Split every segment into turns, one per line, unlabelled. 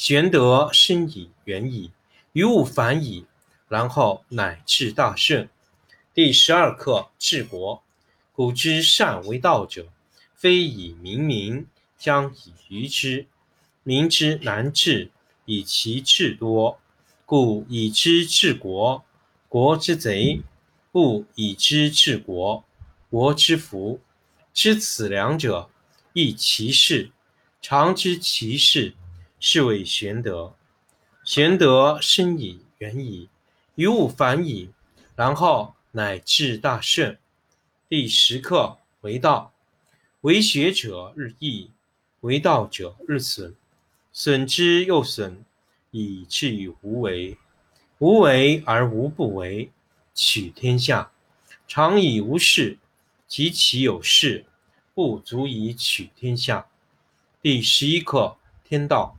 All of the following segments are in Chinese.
玄德深以，远矣，于物反矣，然后乃至大顺。第十二课治国。古之善为道者，非以明民，将以愚之。民之难治，以其智多，故以知治国。国之贼；不以知治国，国之福。知此两者，亦其事。常知其事，是谓玄德。玄德深矣，远矣，于物反矣，然后乃至大顺。第十课为道，为学者日益，为道者日损，损之又损，以至于无为。无为而无不为，取天下常以无事，及其有事，不足以取天下。第十一课天道，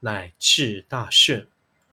乃至大顺。